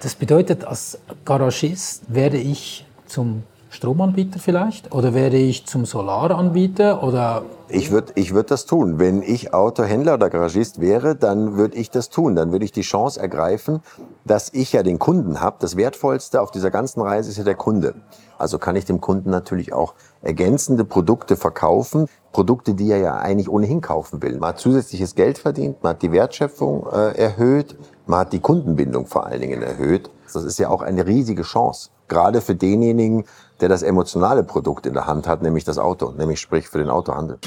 Das bedeutet, als Garagist werde ich zum Stromanbieter vielleicht? Oder werde ich zum Solaranbieter? Oder ich würde ich würd das tun. Wenn ich Autohändler oder Garagist wäre, dann würde ich das tun. Dann würde ich die Chance ergreifen, dass ich ja den Kunden habe. Das Wertvollste auf dieser ganzen Reise ist ja der Kunde. Also kann ich dem Kunden natürlich auch ergänzende Produkte verkaufen. Produkte, die er ja eigentlich ohnehin kaufen will. Man hat zusätzliches Geld verdient, man hat die Wertschöpfung äh, erhöht, man hat die Kundenbindung vor allen Dingen erhöht. Das ist ja auch eine riesige Chance. Gerade für denjenigen, der das emotionale Produkt in der Hand hat, nämlich das Auto, nämlich sprich für den Autohandel.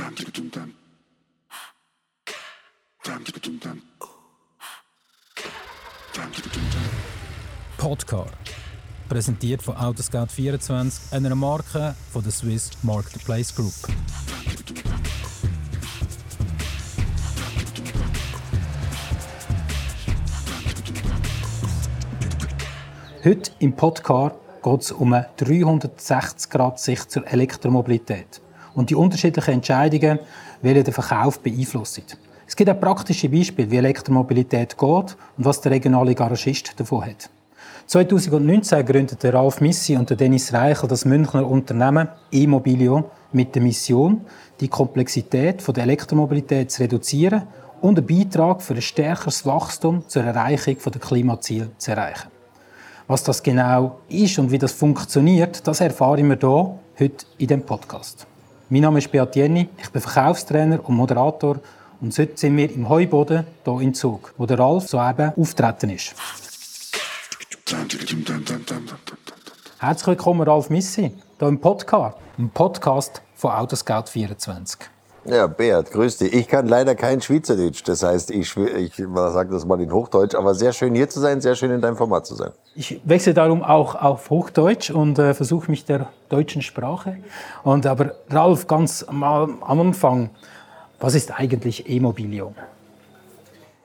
Podcar. Präsentiert von Autoscout24, einer Marke von der Swiss Marketplace Group. Heute im Podcar geht es um eine 360-Grad-Sicht zur Elektromobilität und die unterschiedlichen Entscheidungen, welche den Verkauf beeinflussen. Es gibt auch praktische Beispiele, wie Elektromobilität geht und was der regionale Garagist davon hat. 2019 gründete Ralf Missi und Dennis Reichel das Münchner Unternehmen E-Mobilio mit der Mission, die Komplexität der Elektromobilität zu reduzieren und einen Beitrag für ein stärkeres Wachstum zur Erreichung der Klimaziele zu erreichen. Was das genau ist und wie das funktioniert, das erfahren wir hier heute in dem Podcast. Mein Name ist Beat Jenny, ich bin Verkaufstrainer und Moderator und heute sind wir im Heuboden hier in Zug, wo der Ralf soeben auftreten ist. Herzlich willkommen, Ralf Missi, hier im Podcast, im Podcast von Autoscout24. Ja, Beat, grüß dich. Ich kann leider kein Schweizerdeutsch. Das heißt, ich, ich sage das mal in Hochdeutsch. Aber sehr schön hier zu sein, sehr schön in deinem Format zu sein. Ich wechsle darum auch auf Hochdeutsch und äh, versuche mich der deutschen Sprache. Und aber Ralf, ganz mal am Anfang, was ist eigentlich Immobilio?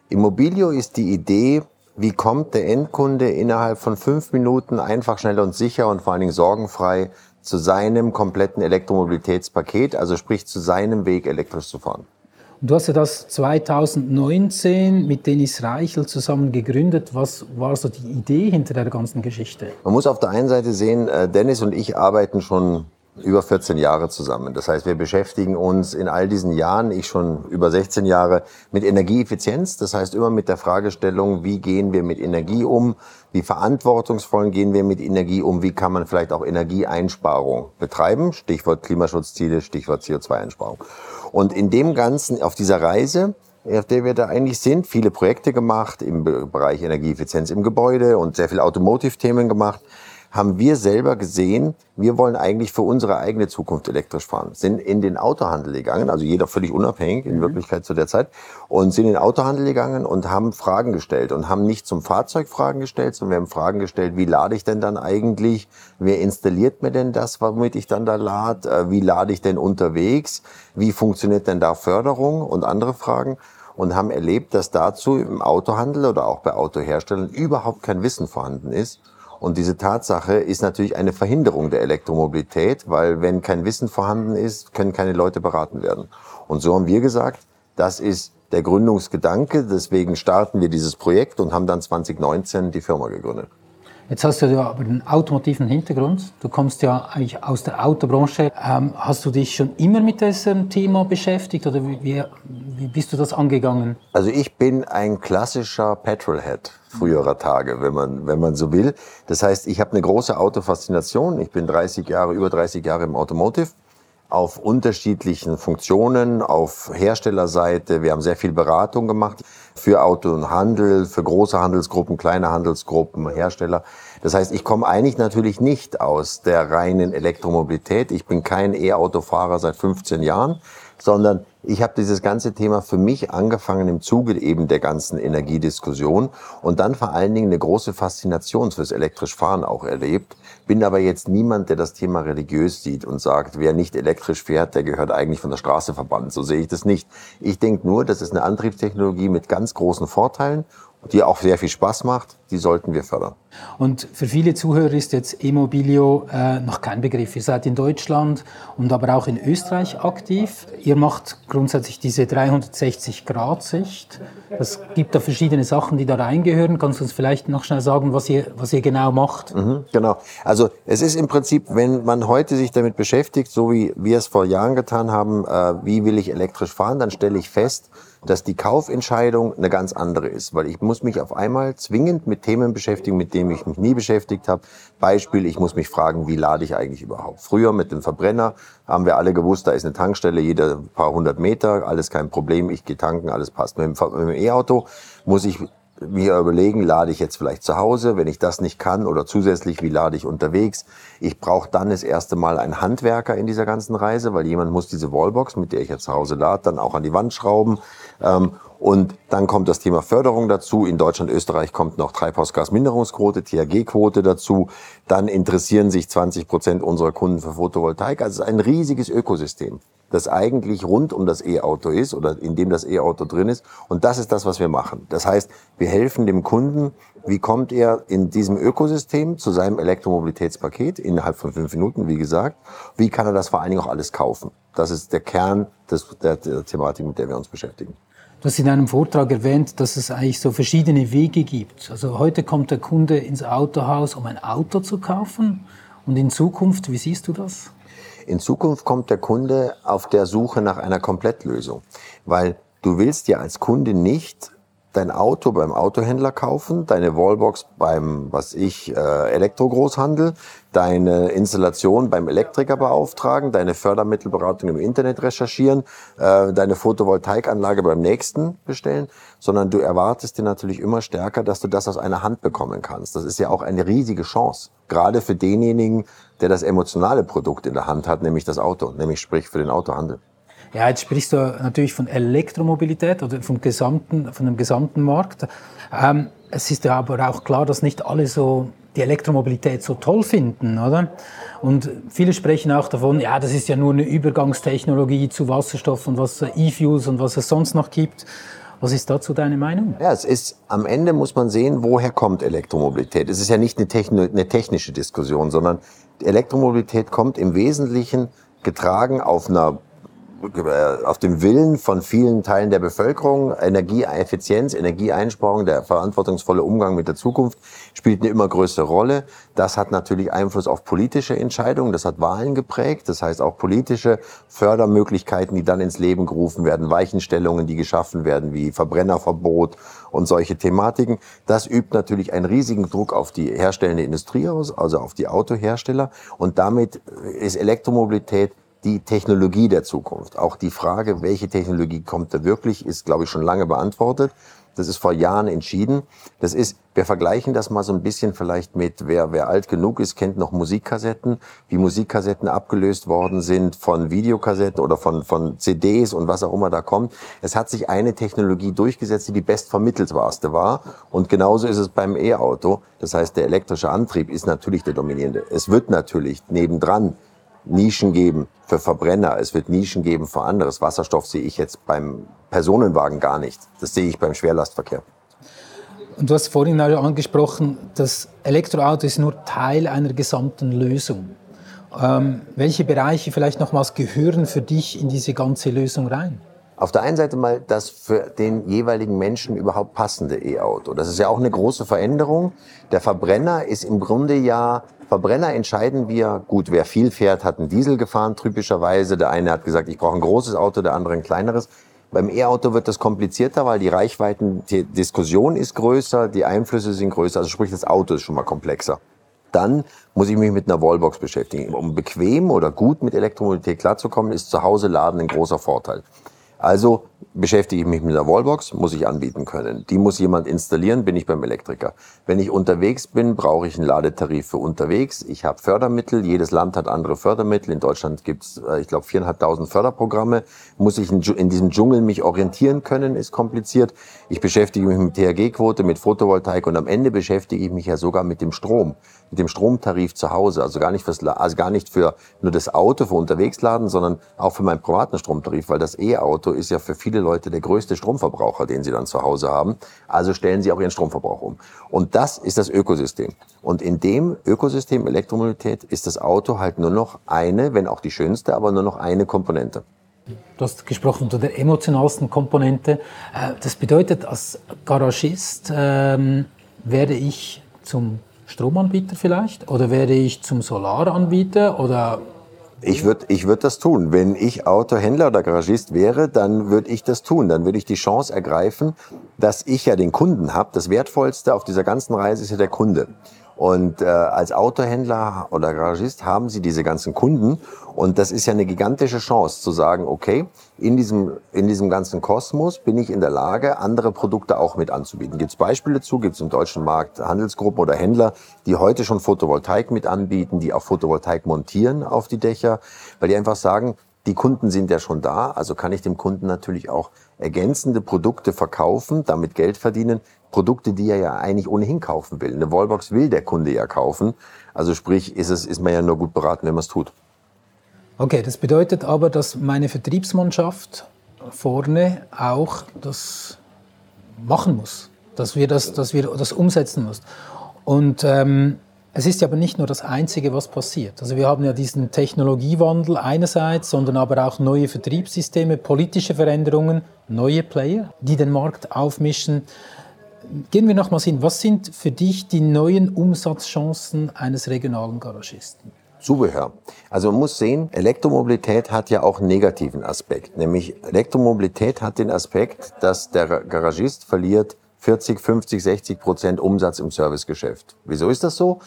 Immobilio ist die Idee, wie kommt der Endkunde innerhalb von fünf Minuten einfach, schnell und sicher und vor allen Dingen sorgenfrei zu seinem kompletten Elektromobilitätspaket, also sprich zu seinem Weg elektrisch zu fahren. Du hast ja das 2019 mit Dennis Reichel zusammen gegründet. Was war so die Idee hinter der ganzen Geschichte? Man muss auf der einen Seite sehen, äh, Dennis und ich arbeiten schon über 14 Jahre zusammen. Das heißt, wir beschäftigen uns in all diesen Jahren, ich schon über 16 Jahre, mit Energieeffizienz. Das heißt, immer mit der Fragestellung, wie gehen wir mit Energie um? Wie verantwortungsvoll gehen wir mit Energie um? Wie kann man vielleicht auch Energieeinsparung betreiben? Stichwort Klimaschutzziele, Stichwort CO2-Einsparung. Und in dem Ganzen, auf dieser Reise, auf der wir da eigentlich sind, viele Projekte gemacht im Bereich Energieeffizienz im Gebäude und sehr viel Automotive-Themen gemacht haben wir selber gesehen, wir wollen eigentlich für unsere eigene Zukunft elektrisch fahren. Sind in den Autohandel gegangen, also jeder völlig unabhängig in mhm. Wirklichkeit zu der Zeit, und sind in den Autohandel gegangen und haben Fragen gestellt und haben nicht zum Fahrzeug Fragen gestellt, sondern wir haben Fragen gestellt, wie lade ich denn dann eigentlich, wer installiert mir denn das, womit ich dann da lade, äh, wie lade ich denn unterwegs, wie funktioniert denn da Förderung und andere Fragen und haben erlebt, dass dazu im Autohandel oder auch bei Autoherstellern überhaupt kein Wissen vorhanden ist und diese Tatsache ist natürlich eine Verhinderung der Elektromobilität, weil wenn kein Wissen vorhanden ist, können keine Leute beraten werden. Und so haben wir gesagt, das ist der Gründungsgedanke. Deswegen starten wir dieses Projekt und haben dann 2019 die Firma gegründet. Jetzt hast du ja aber einen automotiven Hintergrund. Du kommst ja eigentlich aus der Autobranche. Ähm, hast du dich schon immer mit diesem Thema beschäftigt oder wie, wie bist du das angegangen? Also ich bin ein klassischer Petrolhead früherer Tage, wenn man, wenn man so will. Das heißt, ich habe eine große Autofaszination. Ich bin 30 Jahre, über 30 Jahre im Automotive auf unterschiedlichen Funktionen, auf Herstellerseite. Wir haben sehr viel Beratung gemacht für Auto und Handel, für große Handelsgruppen, kleine Handelsgruppen, Hersteller. Das heißt, ich komme eigentlich natürlich nicht aus der reinen Elektromobilität. Ich bin kein E-Autofahrer seit 15 Jahren, sondern ich habe dieses ganze Thema für mich angefangen im Zuge eben der ganzen Energiediskussion und dann vor allen Dingen eine große Faszination fürs elektrisch Fahren auch erlebt. Bin aber jetzt niemand, der das Thema religiös sieht und sagt, wer nicht elektrisch fährt, der gehört eigentlich von der Straße verbannt. So sehe ich das nicht. Ich denke nur, das ist eine Antriebstechnologie mit ganz großen Vorteilen die auch sehr viel Spaß macht, die sollten wir fördern. Und für viele Zuhörer ist jetzt E-Mobilio äh, noch kein Begriff. Ihr seid in Deutschland und aber auch in Österreich aktiv. Ihr macht grundsätzlich diese 360-Grad-Sicht. Es gibt da verschiedene Sachen, die da reingehören. Kannst du uns vielleicht noch schnell sagen, was ihr, was ihr genau macht? Mhm, genau. Also es ist im Prinzip, wenn man heute sich damit beschäftigt, so wie wir es vor Jahren getan haben, äh, wie will ich elektrisch fahren, dann stelle ich fest, dass die Kaufentscheidung eine ganz andere ist, weil ich muss mich auf einmal zwingend mit Themen beschäftigen, mit denen ich mich nie beschäftigt habe. Beispiel, ich muss mich fragen, wie lade ich eigentlich überhaupt? Früher mit dem Verbrenner haben wir alle gewusst, da ist eine Tankstelle jede paar hundert Meter, alles kein Problem, ich gehe tanken, alles passt. Mit dem E-Auto muss ich mir überlegen, lade ich jetzt vielleicht zu Hause, wenn ich das nicht kann oder zusätzlich, wie lade ich unterwegs. Ich brauche dann das erste Mal einen Handwerker in dieser ganzen Reise, weil jemand muss diese Wallbox, mit der ich jetzt zu Hause lade, dann auch an die Wand schrauben. Ähm, und dann kommt das Thema Förderung dazu. In Deutschland, Österreich kommt noch Treibhausgasminderungsquote, THG-Quote dazu. Dann interessieren sich 20 Prozent unserer Kunden für Photovoltaik. Also es ist ein riesiges Ökosystem das eigentlich rund um das E-Auto ist oder in dem das E-Auto drin ist. Und das ist das, was wir machen. Das heißt, wir helfen dem Kunden, wie kommt er in diesem Ökosystem zu seinem Elektromobilitätspaket innerhalb von fünf Minuten, wie gesagt. Wie kann er das vor allen Dingen auch alles kaufen? Das ist der Kern des, der, der Thematik, mit der wir uns beschäftigen. Du hast in einem Vortrag erwähnt, dass es eigentlich so verschiedene Wege gibt. Also heute kommt der Kunde ins Autohaus, um ein Auto zu kaufen. Und in Zukunft, wie siehst du das? In Zukunft kommt der Kunde auf der Suche nach einer Komplettlösung, weil du willst ja als Kunde nicht dein Auto beim Autohändler kaufen, deine Wallbox beim, was ich, äh, Elektrogroßhandel, deine Installation beim Elektriker beauftragen, deine Fördermittelberatung im Internet recherchieren, äh, deine Photovoltaikanlage beim nächsten bestellen, sondern du erwartest dir natürlich immer stärker, dass du das aus einer Hand bekommen kannst. Das ist ja auch eine riesige Chance, gerade für denjenigen, der das emotionale Produkt in der Hand hat, nämlich das Auto, nämlich sprich für den Autohandel. Ja, jetzt sprichst du natürlich von Elektromobilität oder vom gesamten, von dem gesamten Markt. Ähm, es ist ja aber auch klar, dass nicht alle so die Elektromobilität so toll finden, oder? Und viele sprechen auch davon, ja, das ist ja nur eine Übergangstechnologie zu Wasserstoff und was E-Fuels und was es sonst noch gibt. Was ist dazu deine Meinung? Ja, es ist, am Ende muss man sehen, woher kommt Elektromobilität. Es ist ja nicht eine, Techno, eine technische Diskussion, sondern Elektromobilität kommt im Wesentlichen getragen auf einer äh, auf dem Willen von vielen Teilen der Bevölkerung. Energieeffizienz, Energieeinsparung, der verantwortungsvolle Umgang mit der Zukunft spielt eine immer größere Rolle. Das hat natürlich Einfluss auf politische Entscheidungen. Das hat Wahlen geprägt. Das heißt auch politische Fördermöglichkeiten, die dann ins Leben gerufen werden, Weichenstellungen, die geschaffen werden, wie Verbrennerverbot und solche Thematiken. Das übt natürlich einen riesigen Druck auf die herstellende Industrie aus, also auf die Autohersteller. Und damit ist Elektromobilität die Technologie der Zukunft. Auch die Frage, welche Technologie kommt da wirklich, ist, glaube ich, schon lange beantwortet. Das ist vor Jahren entschieden. Das ist, wir vergleichen das mal so ein bisschen vielleicht mit, wer, wer alt genug ist, kennt noch Musikkassetten, wie Musikkassetten abgelöst worden sind von Videokassetten oder von, von CDs und was auch immer da kommt. Es hat sich eine Technologie durchgesetzt, die die bestvermittelbarste war. Und genauso ist es beim E-Auto. Das heißt, der elektrische Antrieb ist natürlich der dominierende. Es wird natürlich nebendran Nischen geben für Verbrenner, es wird Nischen geben für anderes. Wasserstoff sehe ich jetzt beim Personenwagen gar nicht. Das sehe ich beim Schwerlastverkehr. Und du hast vorhin angesprochen, das Elektroauto ist nur Teil einer gesamten Lösung. Ähm, welche Bereiche vielleicht nochmals gehören für dich in diese ganze Lösung rein? Auf der einen Seite mal das für den jeweiligen Menschen überhaupt passende E-Auto. Das ist ja auch eine große Veränderung. Der Verbrenner ist im Grunde ja Verbrenner entscheiden wir, gut, wer viel fährt, hat einen Diesel gefahren, typischerweise. Der eine hat gesagt, ich brauche ein großes Auto, der andere ein kleineres. Beim E-Auto wird das komplizierter, weil die Reichweiten, die Diskussion ist größer, die Einflüsse sind größer, also sprich, das Auto ist schon mal komplexer. Dann muss ich mich mit einer Wallbox beschäftigen. Um bequem oder gut mit Elektromobilität klarzukommen, ist zu Hause laden ein großer Vorteil. Also beschäftige ich mich mit der Wallbox, muss ich anbieten können. Die muss jemand installieren, bin ich beim Elektriker. Wenn ich unterwegs bin, brauche ich einen Ladetarif für unterwegs. Ich habe Fördermittel, jedes Land hat andere Fördermittel. In Deutschland gibt es, äh, ich glaube, viereinhalbtausend Förderprogramme. Muss ich in diesem Dschungel mich orientieren können, ist kompliziert. Ich beschäftige mich mit THG-Quote, mit Photovoltaik und am Ende beschäftige ich mich ja sogar mit dem Strom, mit dem Stromtarif zu Hause. Also gar nicht, fürs, also gar nicht für nur das Auto, für unterwegs laden, sondern auch für meinen privaten Stromtarif, weil das E-Auto ist ja für viele viele Leute der größte Stromverbraucher, den sie dann zu Hause haben. Also stellen sie auch ihren Stromverbrauch um. Und das ist das Ökosystem. Und in dem Ökosystem Elektromobilität ist das Auto halt nur noch eine, wenn auch die schönste, aber nur noch eine Komponente. Du hast gesprochen von der emotionalsten Komponente. Äh, das bedeutet, als Garagist ähm, werde ich zum Stromanbieter vielleicht oder werde ich zum Solaranbieter oder ich würde ich würd das tun. Wenn ich Autohändler oder Garagist wäre, dann würde ich das tun. Dann würde ich die Chance ergreifen, dass ich ja den Kunden habe. Das Wertvollste auf dieser ganzen Reise ist ja der Kunde. Und äh, als Autohändler oder Garagist haben Sie diese ganzen Kunden. Und das ist ja eine gigantische Chance zu sagen, okay, in diesem, in diesem ganzen Kosmos bin ich in der Lage, andere Produkte auch mit anzubieten. Gibt es Beispiele dazu? Gibt es im deutschen Markt Handelsgruppen oder Händler, die heute schon Photovoltaik mit anbieten, die auch Photovoltaik montieren auf die Dächer, weil die einfach sagen, die Kunden sind ja schon da, also kann ich dem Kunden natürlich auch ergänzende Produkte verkaufen, damit Geld verdienen, Produkte, die er ja eigentlich ohnehin kaufen will. Eine Wallbox will der Kunde ja kaufen. Also sprich, ist, es, ist man ja nur gut beraten, wenn man es tut. Okay, das bedeutet aber, dass meine Vertriebsmannschaft vorne auch das machen muss, dass wir das, dass wir das umsetzen müssen. Und ähm, es ist ja aber nicht nur das Einzige, was passiert. Also wir haben ja diesen Technologiewandel einerseits, sondern aber auch neue Vertriebssysteme, politische Veränderungen, neue Player, die den Markt aufmischen. Gehen wir nochmals hin. Was sind für dich die neuen Umsatzchancen eines regionalen Garagisten? Zubehör. Also man muss sehen, Elektromobilität hat ja auch einen negativen Aspekt. Nämlich Elektromobilität hat den Aspekt, dass der Garagist verliert 40, 50, 60 Prozent Umsatz im Servicegeschäft. Wieso ist das so?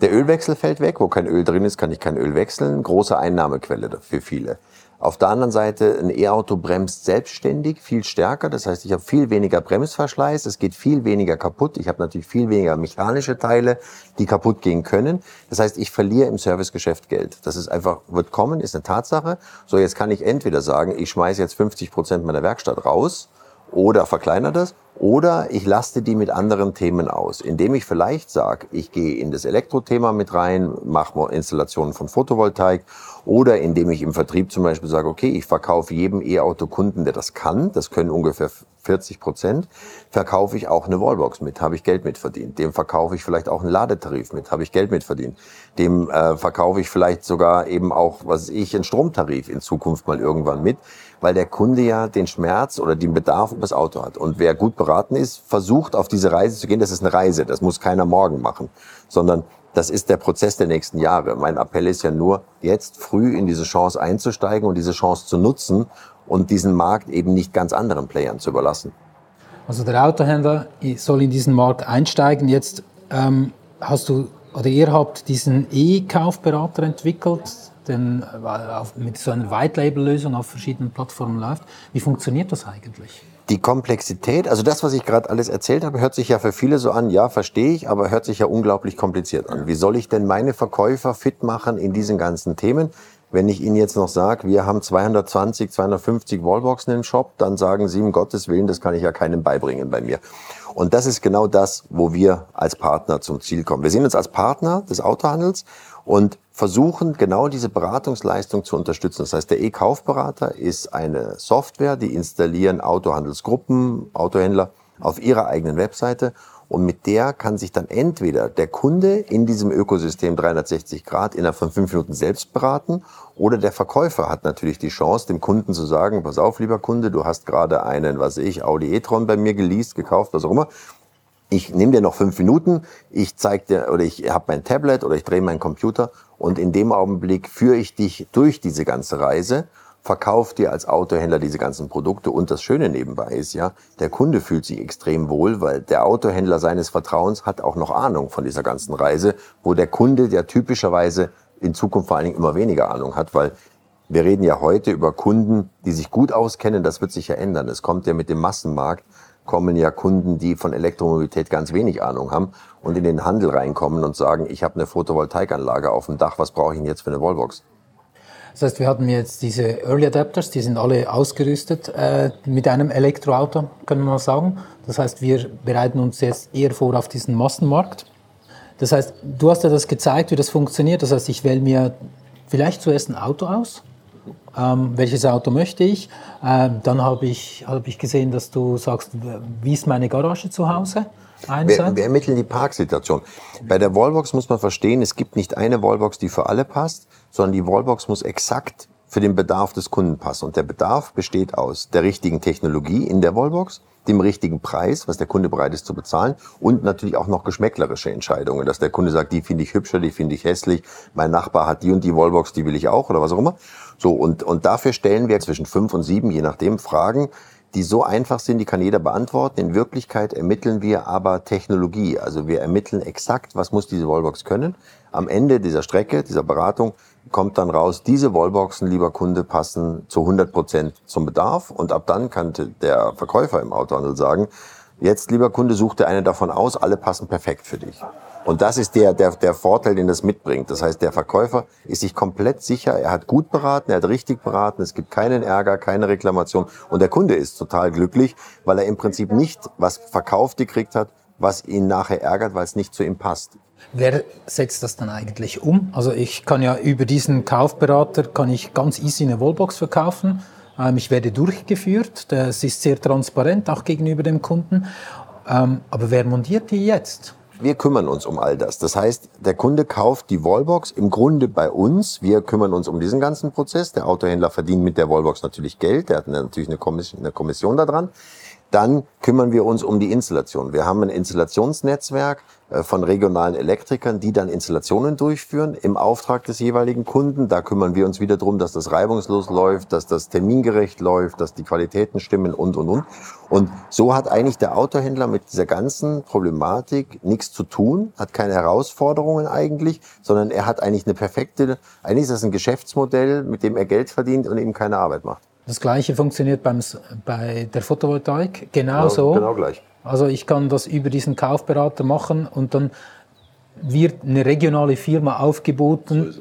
Der Ölwechsel fällt weg. Wo kein Öl drin ist, kann ich kein Öl wechseln. Große Einnahmequelle für viele. Auf der anderen Seite, ein E-Auto bremst selbstständig viel stärker. Das heißt, ich habe viel weniger Bremsverschleiß, es geht viel weniger kaputt. Ich habe natürlich viel weniger mechanische Teile, die kaputt gehen können. Das heißt, ich verliere im Servicegeschäft Geld. Das ist einfach, wird kommen, ist eine Tatsache. So, jetzt kann ich entweder sagen, ich schmeiße jetzt 50 Prozent meiner Werkstatt raus oder verkleinere das? Oder ich laste die mit anderen Themen aus, indem ich vielleicht sage, ich gehe in das Elektrothema mit rein, mache Installationen von Photovoltaik. Oder indem ich im Vertrieb zum Beispiel sage, okay, ich verkaufe jedem E-Auto-Kunden, der das kann, das können ungefähr 40 Prozent, verkaufe ich auch eine Wallbox mit, habe ich Geld mit verdient. Dem verkaufe ich vielleicht auch einen Ladetarif mit, habe ich Geld mit verdient. Dem äh, verkaufe ich vielleicht sogar eben auch, was ich, einen Stromtarif in Zukunft mal irgendwann mit, weil der Kunde ja den Schmerz oder den Bedarf über das Auto hat. Und wer gut beraten ist, versucht auf diese Reise zu gehen. Das ist eine Reise, das muss keiner morgen machen, sondern das ist der Prozess der nächsten Jahre. Mein Appell ist ja nur, jetzt früh in diese Chance einzusteigen und diese Chance zu nutzen und diesen Markt eben nicht ganz anderen Playern zu überlassen. Also der Autohändler soll in diesen Markt einsteigen. Jetzt ähm, hast du oder ihr habt diesen E-Kaufberater entwickelt, den, mit so einer White-Label-Lösung auf verschiedenen Plattformen läuft. Wie funktioniert das eigentlich? die Komplexität, also das, was ich gerade alles erzählt habe, hört sich ja für viele so an, ja, verstehe ich, aber hört sich ja unglaublich kompliziert an. Wie soll ich denn meine Verkäufer fit machen in diesen ganzen Themen? Wenn ich Ihnen jetzt noch sage, wir haben 220, 250 Wallboxen im Shop, dann sagen Sie, um Gottes Willen, das kann ich ja keinem beibringen bei mir. Und das ist genau das, wo wir als Partner zum Ziel kommen. Wir sehen uns als Partner des Autohandels und versuchen genau diese Beratungsleistung zu unterstützen. Das heißt, der E-Kaufberater ist eine Software, die installieren Autohandelsgruppen, Autohändler auf ihrer eigenen Webseite und mit der kann sich dann entweder der Kunde in diesem Ökosystem 360 Grad innerhalb von fünf Minuten selbst beraten oder der Verkäufer hat natürlich die Chance, dem Kunden zu sagen, pass auf, lieber Kunde, du hast gerade einen, was ich, Audi e-tron bei mir geleast, gekauft, was auch immer ich nehme dir noch fünf Minuten, ich zeig dir oder ich habe mein Tablet oder ich drehe meinen Computer und in dem Augenblick führe ich dich durch diese ganze Reise, verkaufe dir als Autohändler diese ganzen Produkte und das Schöne nebenbei ist ja, der Kunde fühlt sich extrem wohl, weil der Autohändler seines Vertrauens hat auch noch Ahnung von dieser ganzen Reise, wo der Kunde, der typischerweise in Zukunft vor allen Dingen immer weniger Ahnung hat, weil wir reden ja heute über Kunden, die sich gut auskennen, das wird sich ja ändern. Es kommt ja mit dem Massenmarkt kommen ja Kunden, die von Elektromobilität ganz wenig Ahnung haben und in den Handel reinkommen und sagen, ich habe eine Photovoltaikanlage auf dem Dach, was brauche ich denn jetzt für eine Wallbox? Das heißt, wir hatten jetzt diese Early Adapters, die sind alle ausgerüstet äh, mit einem Elektroauto, können wir mal sagen. Das heißt, wir bereiten uns jetzt eher vor auf diesen Massenmarkt. Das heißt, du hast ja das gezeigt, wie das funktioniert. Das heißt, ich wähle mir vielleicht zuerst ein Auto aus ähm, welches Auto möchte ich. Ähm, dann habe ich, hab ich gesehen, dass du sagst, wie ist meine Garage zu Hause? Wir, wir ermitteln die Parksituation. Bei der Wallbox muss man verstehen, es gibt nicht eine Wallbox, die für alle passt, sondern die Wallbox muss exakt für den Bedarf des Kunden passen. Und der Bedarf besteht aus der richtigen Technologie in der Wallbox, dem richtigen Preis, was der Kunde bereit ist zu bezahlen und natürlich auch noch geschmäcklerische Entscheidungen, dass der Kunde sagt, die finde ich hübscher, die finde ich hässlich, mein Nachbar hat die und die Wallbox, die will ich auch oder was auch immer. So, und, und dafür stellen wir zwischen fünf und sieben, je nachdem, Fragen, die so einfach sind, die kann jeder beantworten. In Wirklichkeit ermitteln wir aber Technologie. Also wir ermitteln exakt, was muss diese Wallbox können. Am Ende dieser Strecke, dieser Beratung, kommt dann raus, diese Wallboxen, lieber Kunde, passen zu 100 Prozent zum Bedarf. Und ab dann kann der Verkäufer im Autohandel sagen, jetzt, lieber Kunde, such dir eine davon aus, alle passen perfekt für dich. Und das ist der, der, der Vorteil, den das mitbringt. Das heißt, der Verkäufer ist sich komplett sicher, er hat gut beraten, er hat richtig beraten, es gibt keinen Ärger, keine Reklamation. Und der Kunde ist total glücklich, weil er im Prinzip nicht was verkauft gekriegt hat, was ihn nachher ärgert, weil es nicht zu ihm passt. Wer setzt das dann eigentlich um? Also ich kann ja über diesen Kaufberater kann ich ganz easy eine Wallbox verkaufen. Ähm, ich werde durchgeführt. Das ist sehr transparent auch gegenüber dem Kunden. Ähm, aber wer montiert die jetzt? Wir kümmern uns um all das. Das heißt, der Kunde kauft die Wallbox im Grunde bei uns. Wir kümmern uns um diesen ganzen Prozess. Der Autohändler verdient mit der Wallbox natürlich Geld. Der hat natürlich eine Kommission, eine Kommission daran. Dann kümmern wir uns um die Installation. Wir haben ein Installationsnetzwerk äh, von regionalen Elektrikern, die dann Installationen durchführen im Auftrag des jeweiligen Kunden. Da kümmern wir uns wieder darum, dass das reibungslos läuft, dass das termingerecht läuft, dass die Qualitäten stimmen und, und, und. Und so hat eigentlich der Autohändler mit dieser ganzen Problematik nichts zu tun, hat keine Herausforderungen eigentlich, sondern er hat eigentlich eine perfekte, eigentlich ist das ein Geschäftsmodell, mit dem er Geld verdient und eben keine Arbeit macht. Das Gleiche funktioniert beim, bei der Photovoltaik genauso. Genau, genau gleich. Also ich kann das über diesen Kaufberater machen und dann wird eine regionale Firma aufgeboten, so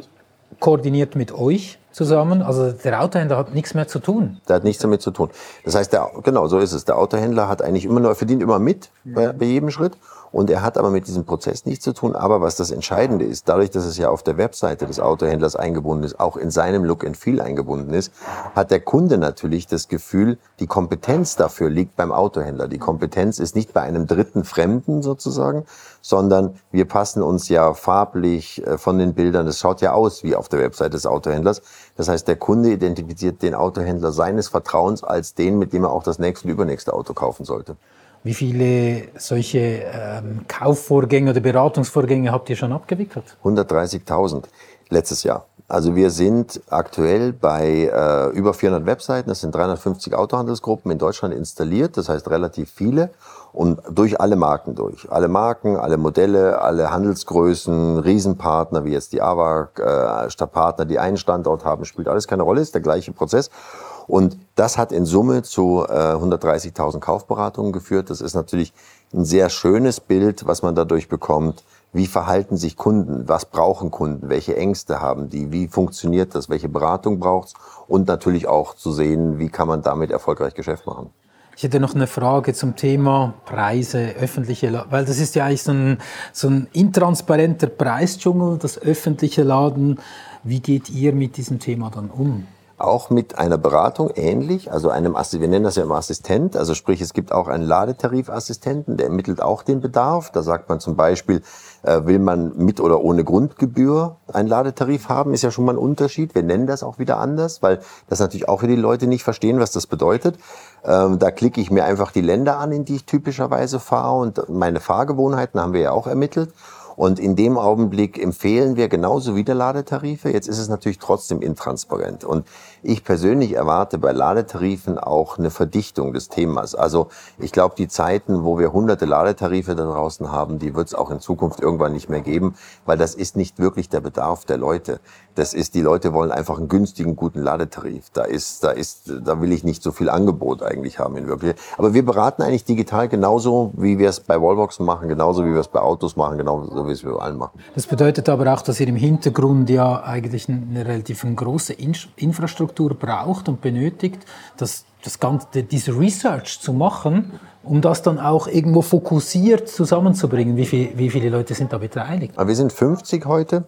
koordiniert mit euch zusammen. Also der Autohändler hat nichts mehr zu tun. Der hat nichts damit zu tun. Das heißt, der, genau so ist es. Der Autohändler hat eigentlich immer nur, verdient immer mit bei, bei jedem Schritt und er hat aber mit diesem Prozess nichts zu tun. Aber was das Entscheidende ist, dadurch, dass es ja auf der Webseite des Autohändlers eingebunden ist, auch in seinem Look and Feel eingebunden ist, hat der Kunde natürlich das Gefühl, die Kompetenz dafür liegt beim Autohändler. Die Kompetenz ist nicht bei einem dritten Fremden sozusagen, sondern wir passen uns ja farblich äh, von den Bildern. Das schaut ja aus wie auf der Webseite des Autohändlers. Das heißt, der Kunde identifiziert den Autohändler seines Vertrauens als den, mit dem er auch das nächste und übernächste Auto kaufen sollte. Wie viele solche ähm, Kaufvorgänge oder Beratungsvorgänge habt ihr schon abgewickelt? 130.000 letztes Jahr. Also wir sind aktuell bei äh, über 400 Webseiten, das sind 350 Autohandelsgruppen in Deutschland installiert, das heißt relativ viele und durch alle Marken durch. Alle Marken, alle Modelle, alle Handelsgrößen, Riesenpartner wie jetzt die AWAC, äh, Stadtpartner, die einen Standort haben, spielt alles keine Rolle, ist der gleiche Prozess. Und das hat in Summe zu äh, 130.000 Kaufberatungen geführt. Das ist natürlich ein sehr schönes Bild, was man dadurch bekommt. Wie verhalten sich Kunden? Was brauchen Kunden? Welche Ängste haben die? Wie funktioniert das? Welche Beratung braucht's? Und natürlich auch zu sehen, wie kann man damit erfolgreich Geschäft machen. Ich hätte noch eine Frage zum Thema Preise, öffentliche, Laden, weil das ist ja eigentlich so ein, so ein intransparenter Preisdschungel, das öffentliche Laden. Wie geht ihr mit diesem Thema dann um? Auch mit einer Beratung ähnlich, also einem, wir nennen das ja immer Assistent, also sprich, es gibt auch einen Ladetarifassistenten, der ermittelt auch den Bedarf. Da sagt man zum Beispiel, äh, will man mit oder ohne Grundgebühr einen Ladetarif haben, ist ja schon mal ein Unterschied. Wir nennen das auch wieder anders, weil das natürlich auch für die Leute nicht verstehen, was das bedeutet. Ähm, da klicke ich mir einfach die Länder an, in die ich typischerweise fahre und meine Fahrgewohnheiten haben wir ja auch ermittelt. Und in dem Augenblick empfehlen wir genauso wieder Ladetarife. Jetzt ist es natürlich trotzdem intransparent. Und ich persönlich erwarte bei Ladetarifen auch eine Verdichtung des Themas. Also ich glaube, die Zeiten, wo wir hunderte Ladetarife da draußen haben, die wird es auch in Zukunft irgendwann nicht mehr geben, weil das ist nicht wirklich der Bedarf der Leute. Das ist, die Leute wollen einfach einen günstigen, guten Ladetarif. Da ist, da ist, da will ich nicht so viel Angebot eigentlich haben in Wirklichkeit. Aber wir beraten eigentlich digital genauso, wie wir es bei Wallboxen machen, genauso wie wir es bei Autos machen, genauso wie es allen machen. Das bedeutet aber auch, dass ihr im Hintergrund ja eigentlich eine relativ große Infrastruktur braucht und benötigt, dass das ganze, diese Research zu machen, um das dann auch irgendwo fokussiert zusammenzubringen. Wie, viel, wie viele Leute sind da beteiligt? Wir sind 50 heute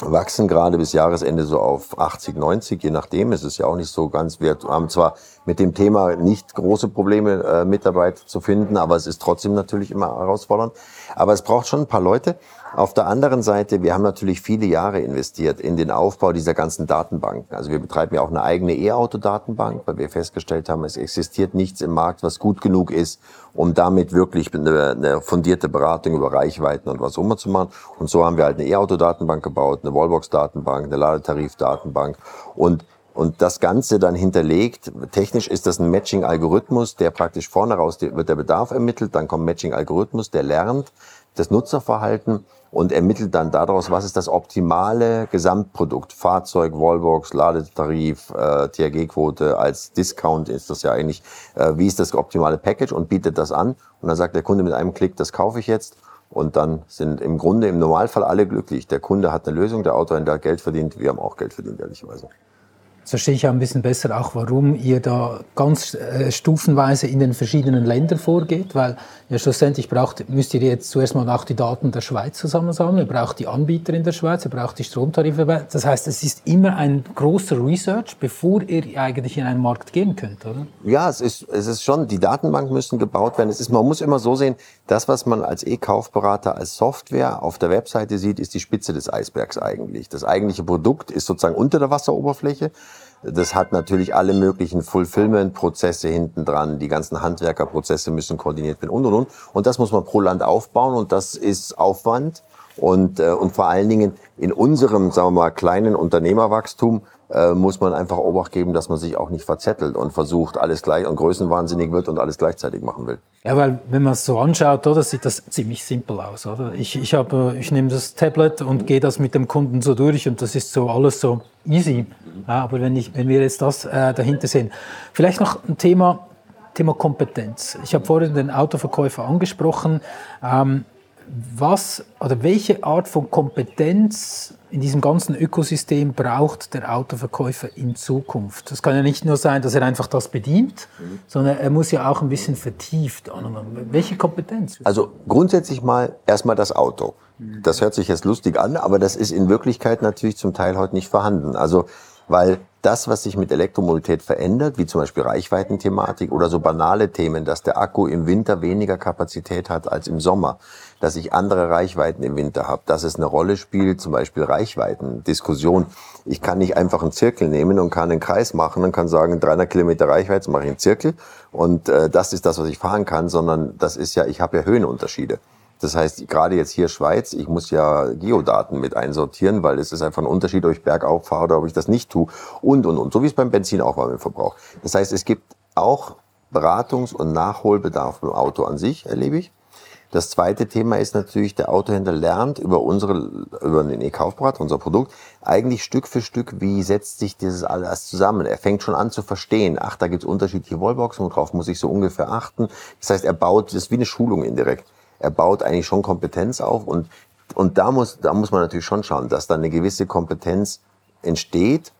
wachsen gerade bis Jahresende so auf 80, 90, je nachdem. Es ist ja auch nicht so ganz, wir haben zwar mit dem Thema nicht große Probleme, äh, Mitarbeit zu finden, aber es ist trotzdem natürlich immer herausfordernd. Aber es braucht schon ein paar Leute. Auf der anderen Seite, wir haben natürlich viele Jahre investiert in den Aufbau dieser ganzen Datenbanken. Also wir betreiben ja auch eine eigene E-Auto-Datenbank, weil wir festgestellt haben, es existiert nichts im Markt, was gut genug ist, um damit wirklich eine, eine fundierte Beratung über Reichweiten und was immer zu machen. Und so haben wir halt eine E-Auto-Datenbank gebaut, eine Wallbox-Datenbank, eine Ladetarif-Datenbank und und das Ganze dann hinterlegt, technisch ist das ein Matching-Algorithmus, der praktisch vorne raus wird der Bedarf ermittelt, dann kommt Matching-Algorithmus, der lernt das Nutzerverhalten und ermittelt dann daraus, was ist das optimale Gesamtprodukt. Fahrzeug, Wallbox, Ladetarif, äh, THG-Quote, als Discount ist das ja eigentlich, äh, wie ist das optimale Package und bietet das an. Und dann sagt der Kunde mit einem Klick, das kaufe ich jetzt. Und dann sind im Grunde im Normalfall alle glücklich. Der Kunde hat eine Lösung, der Autohändler hat Geld verdient, wir haben auch Geld verdient, ehrlicherweise. Jetzt verstehe ich auch ein bisschen besser auch, warum ihr da ganz äh, stufenweise in den verschiedenen Ländern vorgeht, weil ja schlussendlich braucht, müsst ihr jetzt zuerst mal auch die Daten der Schweiz zusammensammeln, ihr braucht die Anbieter in der Schweiz, ihr braucht die Stromtarife. Das heißt, es ist immer ein großer Research, bevor ihr eigentlich in einen Markt gehen könnt, oder? Ja, es ist, es ist schon, die Datenbank müssen gebaut werden. Es ist, man muss immer so sehen, das, was man als E-Kaufberater als Software auf der Webseite sieht, ist die Spitze des Eisbergs eigentlich. Das eigentliche Produkt ist sozusagen unter der Wasseroberfläche. Das hat natürlich alle möglichen Fulfillment-Prozesse hinten dran. Die ganzen Handwerkerprozesse müssen koordiniert werden und und und. Und das muss man pro Land aufbauen und das ist Aufwand. Und, äh, und vor allen Dingen in unserem, sagen wir mal, kleinen Unternehmerwachstum äh, muss man einfach Obacht geben, dass man sich auch nicht verzettelt und versucht, alles gleich und größenwahnsinnig wird und alles gleichzeitig machen will. Ja, weil wenn man es so anschaut, oder, sieht das ziemlich simpel aus, oder? Ich, ich, habe, ich nehme das Tablet und gehe das mit dem Kunden so durch und das ist so alles so easy. Ja, aber wenn, ich, wenn wir jetzt das äh, dahinter sehen. Vielleicht noch ein Thema, Thema Kompetenz. Ich habe vorhin den Autoverkäufer angesprochen. Ähm, was oder welche Art von Kompetenz in diesem ganzen Ökosystem braucht der Autoverkäufer in Zukunft? Das kann ja nicht nur sein, dass er einfach das bedient, mhm. sondern er muss ja auch ein bisschen vertieft an. Welche Kompetenz? Also grundsätzlich mal erstmal das Auto. Das hört sich jetzt lustig an, aber das ist in Wirklichkeit natürlich zum Teil heute nicht vorhanden. Also weil das, was sich mit Elektromobilität verändert, wie zum Beispiel Reichweitenthematik oder so banale Themen, dass der Akku im Winter weniger Kapazität hat als im Sommer, dass ich andere Reichweiten im Winter habe, dass es eine Rolle spielt, zum Beispiel Reichweitendiskussion. Ich kann nicht einfach einen Zirkel nehmen und kann einen Kreis machen und kann sagen, 300 Kilometer Reichweite mache ich einen Zirkel und äh, das ist das, was ich fahren kann, sondern das ist ja, ich habe ja Höhenunterschiede. Das heißt, gerade jetzt hier Schweiz, ich muss ja Geodaten mit einsortieren, weil es ist einfach ein Unterschied, ob ich bergauf fahre oder ob ich das nicht tue. Und, und, und. So wie es beim Benzin auch war mit dem Verbrauch. Das heißt, es gibt auch Beratungs- und Nachholbedarf beim Auto an sich, erlebe ich. Das zweite Thema ist natürlich, der Autohändler lernt über unsere, über den E-Kaufberater, unser Produkt, eigentlich Stück für Stück, wie setzt sich dieses alles zusammen. Er fängt schon an zu verstehen, ach, da gibt es unterschiedliche Wallboxen, worauf muss ich so ungefähr achten. Das heißt, er baut, das ist wie eine Schulung indirekt er baut eigentlich schon Kompetenz auf und, und da muss, da muss man natürlich schon schauen, dass da eine gewisse Kompetenz entsteht,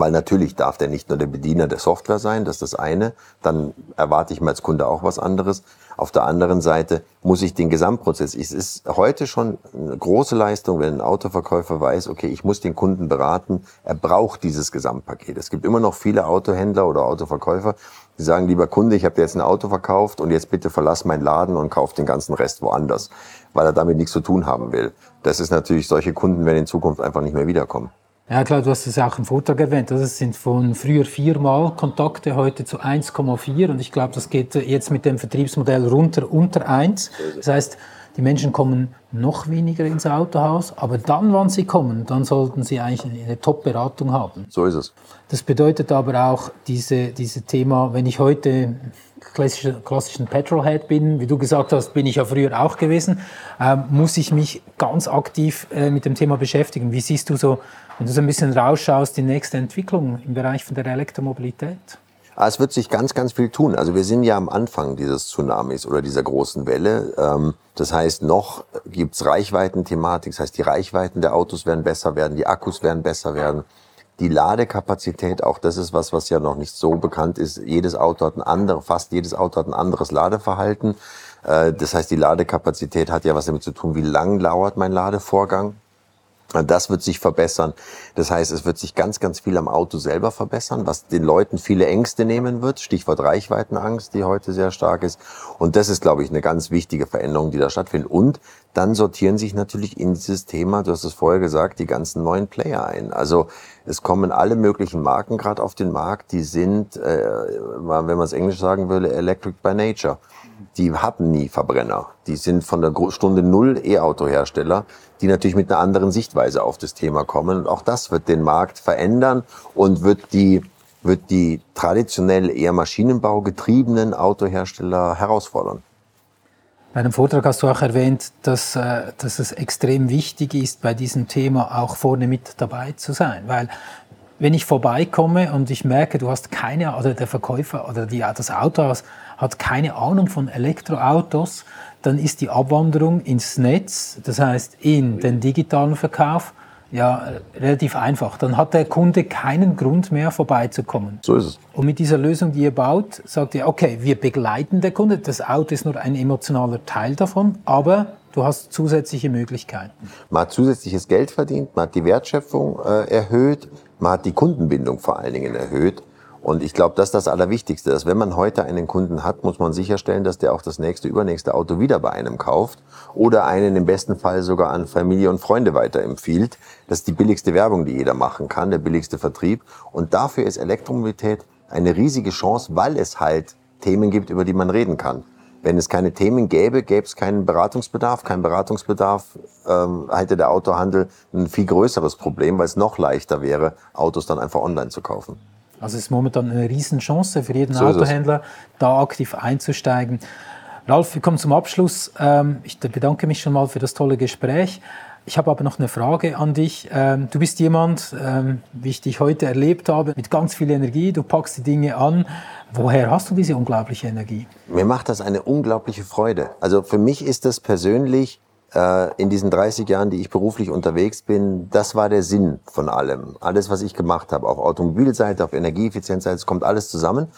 weil natürlich darf der nicht nur der Bediener der Software sein, das ist das eine. Dann erwarte ich mir als Kunde auch was anderes. Auf der anderen Seite muss ich den Gesamtprozess, es ist heute schon eine große Leistung, wenn ein Autoverkäufer weiß, okay, ich muss den Kunden beraten, er braucht dieses Gesamtpaket. Es gibt immer noch viele Autohändler oder Autoverkäufer, die sagen, lieber Kunde, ich habe dir jetzt ein Auto verkauft und jetzt bitte verlass meinen Laden und kauf den ganzen Rest woanders, weil er damit nichts zu tun haben will. Das ist natürlich, solche Kunden werden in Zukunft einfach nicht mehr wiederkommen. Ja klar, du hast es auch im Vortrag erwähnt. Das sind von früher viermal Kontakte heute zu 1,4 und ich glaube, das geht jetzt mit dem Vertriebsmodell runter unter 1. Das heißt, die Menschen kommen noch weniger ins Autohaus, aber dann, wann sie kommen, dann sollten sie eigentlich eine Top-Beratung haben. So ist es. Das bedeutet aber auch diese, diese Thema, wenn ich heute klassischer, klassischen Petrolhead bin, wie du gesagt hast, bin ich ja früher auch gewesen, äh, muss ich mich ganz aktiv äh, mit dem Thema beschäftigen. Wie siehst du so, wenn du so ein bisschen rausschaust, die nächste Entwicklung im Bereich von der Elektromobilität? Ah, es wird sich ganz, ganz viel tun. Also wir sind ja am Anfang dieses Tsunamis oder dieser großen Welle. Ähm, das heißt, noch gibt's Reichweitenthematik. Das heißt, die Reichweiten der Autos werden besser werden, die Akkus werden besser werden. Die Ladekapazität, auch das ist was, was ja noch nicht so bekannt ist. Jedes Auto hat ein anderes, fast jedes Auto hat ein anderes Ladeverhalten. Äh, das heißt, die Ladekapazität hat ja was damit zu tun, wie lang dauert mein Ladevorgang. Das wird sich verbessern. Das heißt, es wird sich ganz, ganz viel am Auto selber verbessern, was den Leuten viele Ängste nehmen wird. Stichwort Reichweitenangst, die heute sehr stark ist. Und das ist, glaube ich, eine ganz wichtige Veränderung, die da stattfindet. Und dann sortieren sich natürlich in dieses Thema, du hast es vorher gesagt, die ganzen neuen Player ein. Also es kommen alle möglichen Marken gerade auf den Markt, die sind, äh, wenn man es Englisch sagen würde, electric by nature die hatten nie Verbrenner. Die sind von der Stunde Null E-Auto-Hersteller, die natürlich mit einer anderen Sichtweise auf das Thema kommen. Und auch das wird den Markt verändern und wird die, wird die traditionell eher Maschinenbau getriebenen Autohersteller herausfordern. Bei einem Vortrag hast du auch erwähnt, dass, äh, dass es extrem wichtig ist, bei diesem Thema auch vorne mit dabei zu sein. Weil wenn ich vorbeikomme und ich merke, du hast keine, oder der Verkäufer oder die, das Auto hat keine Ahnung von Elektroautos, dann ist die Abwanderung ins Netz, das heißt in den digitalen Verkauf, ja, relativ einfach. Dann hat der Kunde keinen Grund mehr vorbeizukommen. So ist es. Und mit dieser Lösung, die ihr baut, sagt ihr, okay, wir begleiten den Kunde. Das Auto ist nur ein emotionaler Teil davon, aber du hast zusätzliche Möglichkeiten. Man hat zusätzliches Geld verdient, man hat die Wertschöpfung äh, erhöht, man hat die Kundenbindung vor allen Dingen erhöht. Und ich glaube, das ist das Allerwichtigste, dass wenn man heute einen Kunden hat, muss man sicherstellen, dass der auch das nächste, übernächste Auto wieder bei einem kauft oder einen im besten Fall sogar an Familie und Freunde weiterempfiehlt. Das ist die billigste Werbung, die jeder machen kann, der billigste Vertrieb. Und dafür ist Elektromobilität eine riesige Chance, weil es halt Themen gibt, über die man reden kann. Wenn es keine Themen gäbe, gäbe es keinen Beratungsbedarf. Kein Beratungsbedarf ähm, hätte der Autohandel ein viel größeres Problem, weil es noch leichter wäre, Autos dann einfach online zu kaufen. Also es ist momentan eine Riesenchance für jeden so Autohändler, da aktiv einzusteigen. Ralf, wir kommen zum Abschluss. Ähm, ich bedanke mich schon mal für das tolle Gespräch. Ich habe aber noch eine Frage an dich. Ähm, du bist jemand, ähm, wie ich dich heute erlebt habe, mit ganz viel Energie. Du packst die Dinge an. Woher hast du diese unglaubliche Energie? Mir macht das eine unglaubliche Freude. Also für mich ist das persönlich in diesen 30 Jahren, die ich beruflich unterwegs bin, das war der Sinn von allem. Alles, was ich gemacht habe, auf Automobilseite, auf Energieeffizienzseite, es kommt alles zusammen.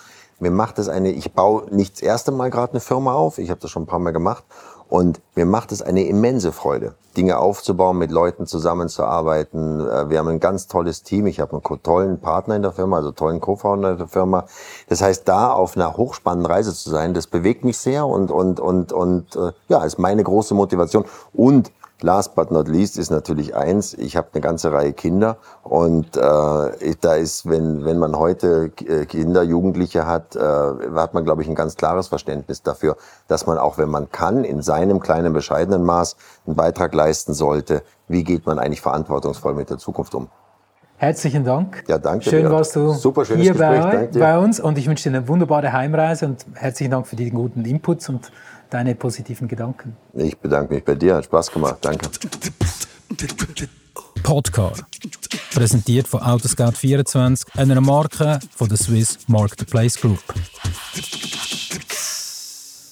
Mir macht es eine, ich baue nicht das erste Mal gerade eine Firma auf, ich habe das schon ein paar Mal gemacht und mir macht es eine immense Freude, Dinge aufzubauen, mit Leuten zusammenzuarbeiten. Äh, wir haben ein ganz tolles Team. Ich habe einen tollen Partner in der Firma, also tollen Co-Founder in der Firma. Das heißt, da auf einer hochspannenden Reise zu sein, das bewegt mich sehr und, und, und, und äh, ja, ist meine große Motivation. Und Last but not least ist natürlich eins, ich habe eine ganze Reihe Kinder und äh, da ist, wenn, wenn man heute äh, Kinder, Jugendliche hat, äh, hat man, glaube ich, ein ganz klares Verständnis dafür, dass man auch, wenn man kann, in seinem kleinen, bescheidenen Maß einen Beitrag leisten sollte. Wie geht man eigentlich verantwortungsvoll mit der Zukunft um? Herzlichen Dank. Ja, danke. Schön dir. warst du Super hier bei, bei, uns und ich wünsche dir eine wunderbare Heimreise und herzlichen Dank für die guten Inputs und deine positiven Gedanken. Ich bedanke mich bei dir, hat Spaß gemacht, danke. Podcar. Präsentiert von Autoscout24, einer Marke von der Swiss Marketplace Group.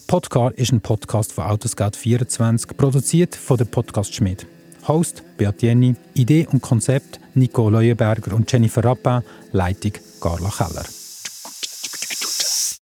Podcar ist ein Podcast von Autoscout24, produziert von der Podcast Schmidt. Host Beat Jenny, Idee und Konzept Nico Leuenberger und Jennifer Rappin, Leitung Carla Keller.